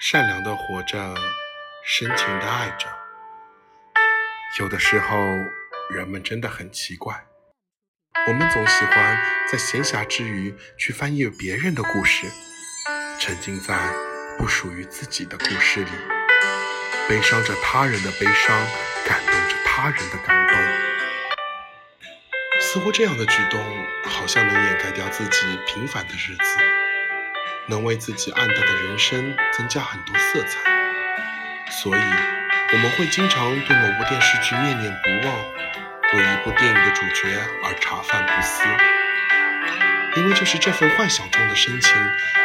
善良的活着，深情的爱着。有的时候，人们真的很奇怪，我们总喜欢在闲暇之余去翻阅别人的故事，沉浸在不属于自己的故事里，悲伤着他人的悲伤，感动着他人的感动。似乎这样的举动，好像能掩盖掉自己平凡的日子。能为自己暗淡的人生增加很多色彩，所以我们会经常对某部电视剧念念不忘，为一部电影的主角而茶饭不思，因为就是这份幻想中的深情，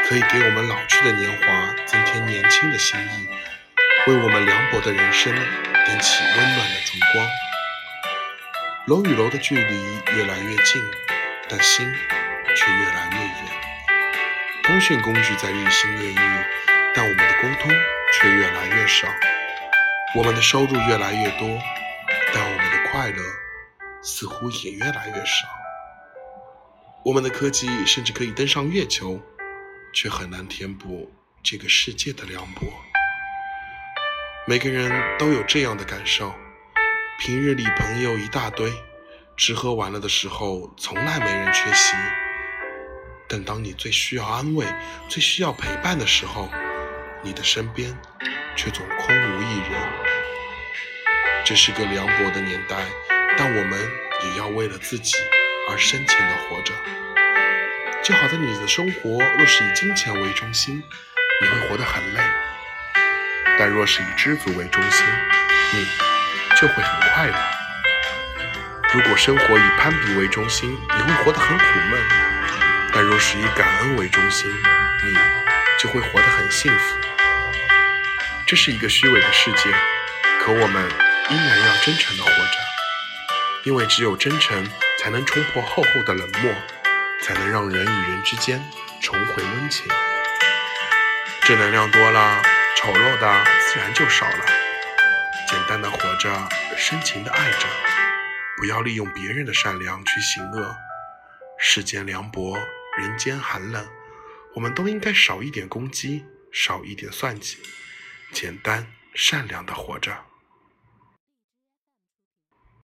可以给我们老去的年华增添年轻的心意，为我们凉薄的人生点起温暖的烛光。楼与楼的距离越来越近，但心却越来越远。通讯工具在日新月异，但我们的沟通却越来越少。我们的收入越来越多，但我们的快乐似乎也越来越少。我们的科技甚至可以登上月球，却很难填补这个世界的凉薄。每个人都有这样的感受：平日里朋友一大堆，吃喝玩乐的时候从来没人缺席。但当你最需要安慰、最需要陪伴的时候，你的身边却总空无一人。这是个凉薄的年代，但我们也要为了自己而深情的活着。就好在你的生活若是以金钱为中心，你会活得很累；但若是以知足为中心，你就会很快乐。如果生活以攀比为中心，你会活得很苦闷。但若是以感恩为中心，你就会活得很幸福。这是一个虚伪的世界，可我们依然要真诚的活着，因为只有真诚，才能冲破厚厚的冷漠，才能让人与人之间重回温情。正能量多了，丑陋的自然就少了。简单的活着，深情的爱着，不要利用别人的善良去行恶。世间凉薄。人间寒冷，我们都应该少一点攻击，少一点算计，简单善良的活着。